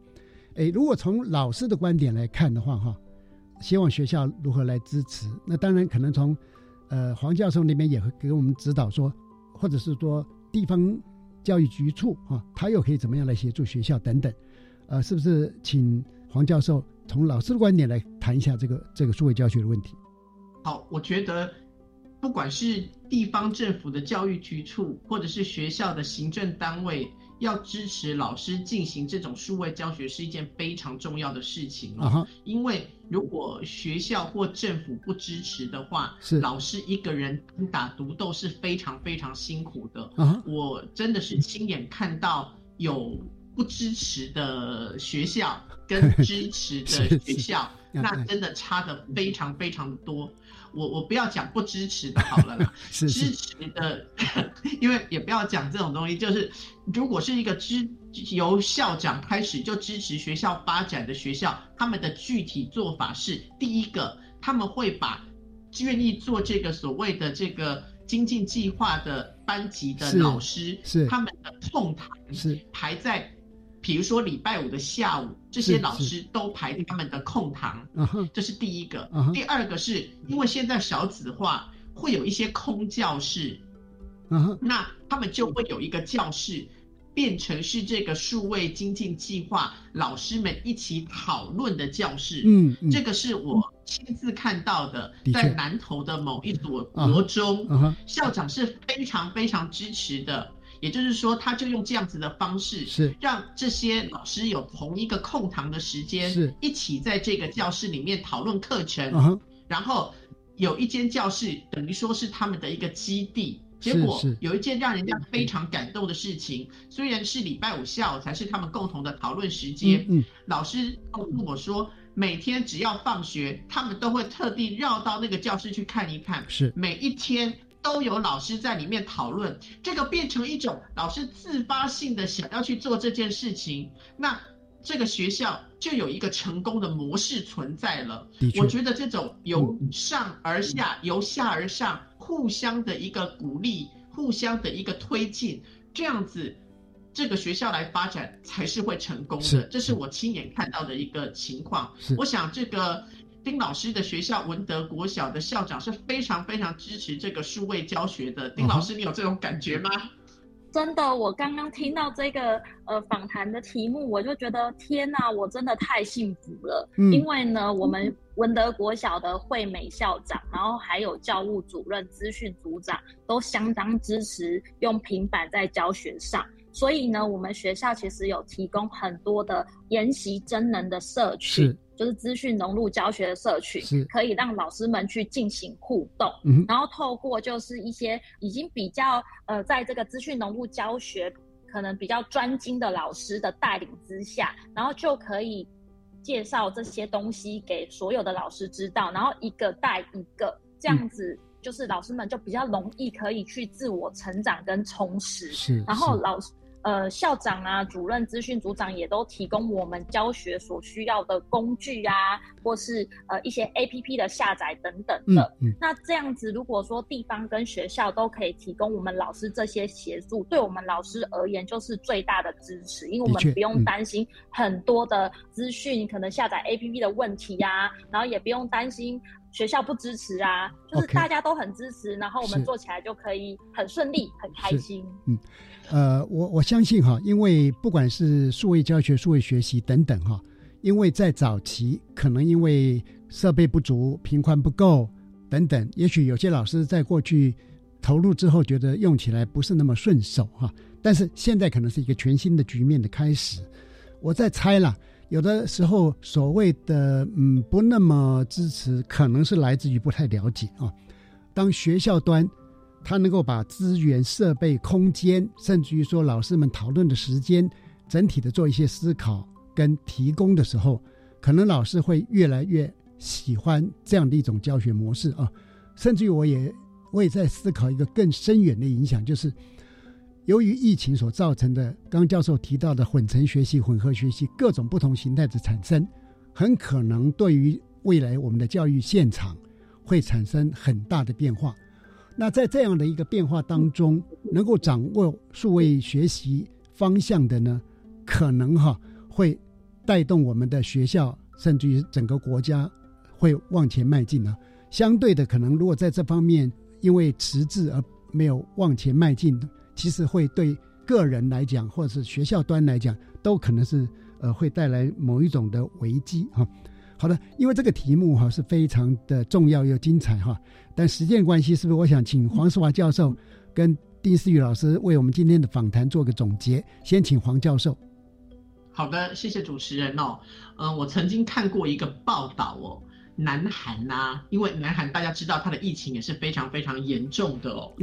S1: 诶，如果从老师的观点来看的话哈，希望学校如何来支持？那当然可能从呃黄教授那边也会给我们指导说，或者是说地方。教育局处啊，他又可以怎么样来协助学校等等？呃，是不是请黄教授从老师的观点来谈一下这个这个数位教学的问题？
S6: 好，我觉得不管是地方政府的教育局处，或者是学校的行政单位。要支持老师进行这种数位教学是一件非常重要的事情哦，因为如果学校或政府不支持的话，
S1: 是。
S6: 老师一个人打独斗是非常非常辛苦的。我真的是亲眼看到有不支持的学校跟支持的学校，那真的差的非常非常的多。我我不要讲不支持的好了啦，支持的，因为也不要讲这种东西，就是如果是一个支由校长开始就支持学校发展的学校，他们的具体做法是：第一个，他们会把愿意做这个所谓的这个精进计划的班级的老师，
S1: 是
S6: 他们的空堂
S1: 是
S6: 排在。比如说礼拜五的下午，这些老师都排他们的空堂，这是第一个。第二个是因为现在少子化，会有一些空教室，那他们就会有一个教室变成是这个数位精进计划老师们一起讨论的教室。
S1: 嗯，
S6: 这个是我亲自看到的，在南投的某一所国中，校长是非常非常支持的。也就是说，他就用这样子的方式，
S1: 是。
S6: 让这些老师有同一个空堂的时间，
S1: 是。
S6: 一起在这个教室里面讨论课程，然后有一间教室等于说是他们的一个基地。结果有一件让人家非常感动的事情，虽然是礼拜五下午才是他们共同的讨论时间，
S1: 嗯，
S6: 老师告诉我说，每天只要放学，他们都会特地绕到那个教室去看一看，
S1: 是。
S6: 每一天。都有老师在里面讨论，这个变成一种老师自发性的想要去做这件事情，那这个学校就有一个成功的模式存在了。我觉得这种由上而下、由下而上互相的一个鼓励、互相的一个推进，这样子这个学校来发展才是会成功的。这是我亲眼看到的一个情况。我想这个。丁老师的学校文德国小的校长是非常非常支持这个数位教学的。丁老师，你有这种感觉吗？
S7: 真的，我刚刚听到这个呃访谈的题目，我就觉得天哪，我真的太幸福了。因为呢，我们文德国小的惠美校长，然后还有教务主任、资讯组长，都相当支持用平板在教学上。所以呢，我们学校其实有提供很多的研习真能的社群。就是资讯融入教学的社群，可以让老师们去进行互动，然后透过就是一些已经比较呃，在这个资讯融入教学可能比较专精的老师的带领之下，然后就可以介绍这些东西给所有的老师知道，然后一个带一个，这样子就是老师们就比较容易可以去自我成长跟充实，
S1: 是，
S7: 然后老师。呃，校长啊，主任、资讯组长也都提供我们教学所需要的工具啊，或是呃一些 A P P 的下载等等的。
S1: 嗯嗯。
S7: 那这样子，如果说地方跟学校都可以提供我们老师这些协助，对我们老师而言就是最大的支持，因为我们不用担心很多的资讯可能下载 A P P 的问题呀，然后也不用担心学校不支持啊，就是大家都很支持，然后我们做起来就可以很顺利、很开心。
S1: 嗯。呃，我我相信哈，因为不管是数位教学、数位学习等等哈，因为在早期可能因为设备不足、频宽不够等等，也许有些老师在过去投入之后，觉得用起来不是那么顺手哈。但是现在可能是一个全新的局面的开始。我在猜了，有的时候所谓的嗯不那么支持，可能是来自于不太了解啊。当学校端他能够把资源、设备、空间，甚至于说老师们讨论的时间，整体的做一些思考跟提供的时候，可能老师会越来越喜欢这样的一种教学模式啊。甚至于我也我也在思考一个更深远的影响，就是由于疫情所造成的，刚教授提到的混成学习、混合学习各种不同形态的产生，很可能对于未来我们的教育现场会产生很大的变化。那在这样的一个变化当中，能够掌握数位学习方向的呢，可能哈会带动我们的学校，甚至于整个国家会往前迈进呢。相对的，可能如果在这方面因为迟滞而没有往前迈进，其实会对个人来讲，或者是学校端来讲，都可能是呃会带来某一种的危机哈。好的，因为这个题目哈是非常的重要又精彩哈，但时间关系，是不是我想请黄世华教授跟丁思雨老师为我们今天的访谈做个总结？先请黄教授。
S6: 好的，谢谢主持人哦。嗯，我曾经看过一个报道哦，南韩呐，因为南韩大家知道它的疫情也是非常非常严重的哦。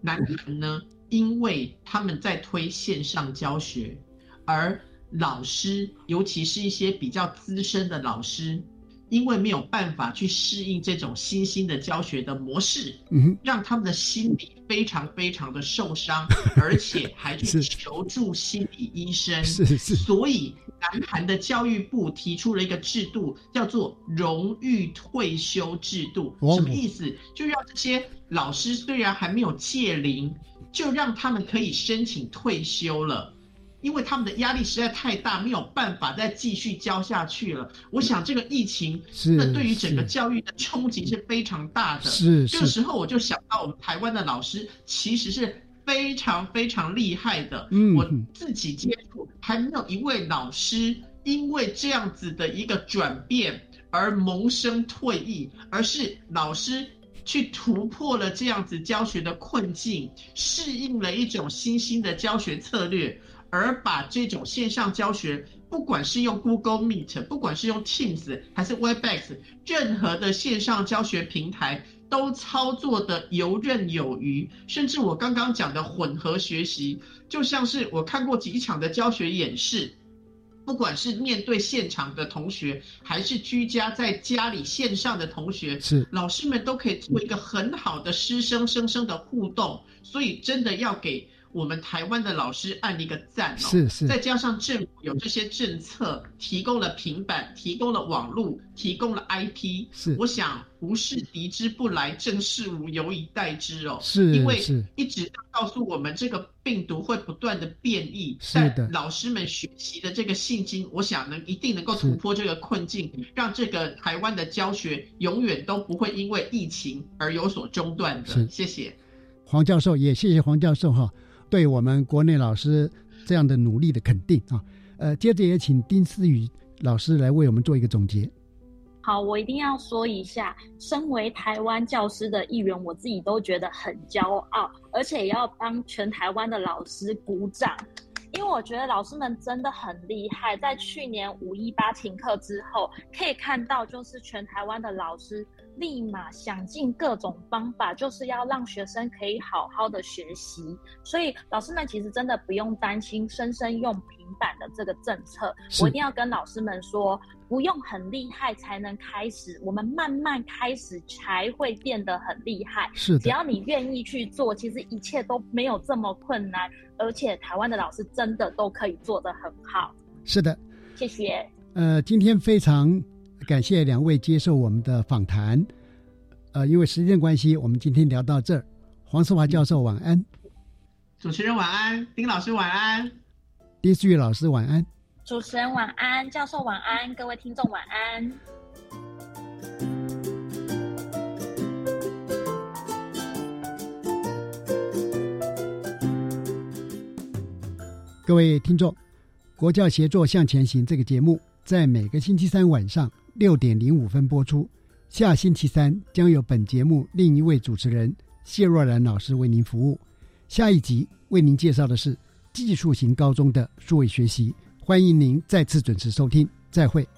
S6: 南韩呢，因为他们在推线上教学，而老师，尤其是一些比较资深的老师，因为没有办法去适应这种新兴的教学的模式，
S1: 嗯，
S6: 让他们的心理非常非常的受伤，而且还去求助心理医生。
S1: 是是。
S6: 所以，南韩的教育部提出了一个制度，叫做荣誉退休制度。什么意思？就让这些老师虽然还没有届龄，就让他们可以申请退休了。因为他们的压力实在太大，没有办法再继续教下去了。我想这个疫情，那对于整个教育的冲击是非常大的。
S1: 是，
S6: 这个时候我就想到，我们台湾的老师其实是非常非常厉害的。
S1: 嗯，
S6: 我自己接触还没有一位老师因为这样子的一个转变而萌生退役，而是老师去突破了这样子教学的困境，适应了一种新兴的教学策略。而把这种线上教学，不管是用 Google Meet，不管是用 Teams 还是 Webex，任何的线上教学平台都操作的游刃有余。甚至我刚刚讲的混合学习，就像是我看过几场的教学演示，不管是面对现场的同学，还是居家在家里线上的同学，
S1: 是
S6: 老师们都可以做一个很好的师生生生的互动。所以真的要给。我们台湾的老师按一个赞哦，
S1: 是是，
S6: 再加上政府有这些政策，提供了平板，提供了网络，提供了 IP，
S1: 是，
S6: 我想不是敌之不来，正是无有以待之哦，
S1: 是，
S6: 因为一直告诉我们这个病毒会不断的变异，
S1: 是的，
S6: 老师们学习的这个信心，我想能一定能够突破这个困境，让这个台湾的教学永远都不会因为疫情而有所中断的。谢谢
S1: 黄教授，也谢谢黄教授哈。对我们国内老师这样的努力的肯定啊，呃，接着也请丁思雨老师来为我们做一个总结。
S7: 好，我一定要说一下，身为台湾教师的一员，我自己都觉得很骄傲，而且也要帮全台湾的老师鼓掌，因为我觉得老师们真的很厉害。在去年五一八停课之后，可以看到就是全台湾的老师。立马想尽各种方法，就是要让学生可以好好的学习。所以老师们其实真的不用担心生生用平板的这个政策。我一定要跟老师们说，不用很厉害才能开始，我们慢慢开始才会变得很厉害。
S1: 是
S7: 只要你愿意去做，其实一切都没有这么困难。而且台湾的老师真的都可以做得很好。
S1: 是的，
S7: 谢谢。
S1: 呃，今天非常。感谢两位接受我们的访谈，呃，因为时间关系，我们今天聊到这儿。黄世华教授晚安，
S6: 主持人晚安，丁老师晚安，
S1: 丁思玉老师晚安，
S7: 主持人晚安，教授晚安，各位听众晚安。
S1: 各位听众，国教协作向前行这个节目在每个星期三晚上。六点零五分播出，下星期三将由本节目另一位主持人谢若兰老师为您服务。下一集为您介绍的是技术型高中的数位学习，欢迎您再次准时收听。再会。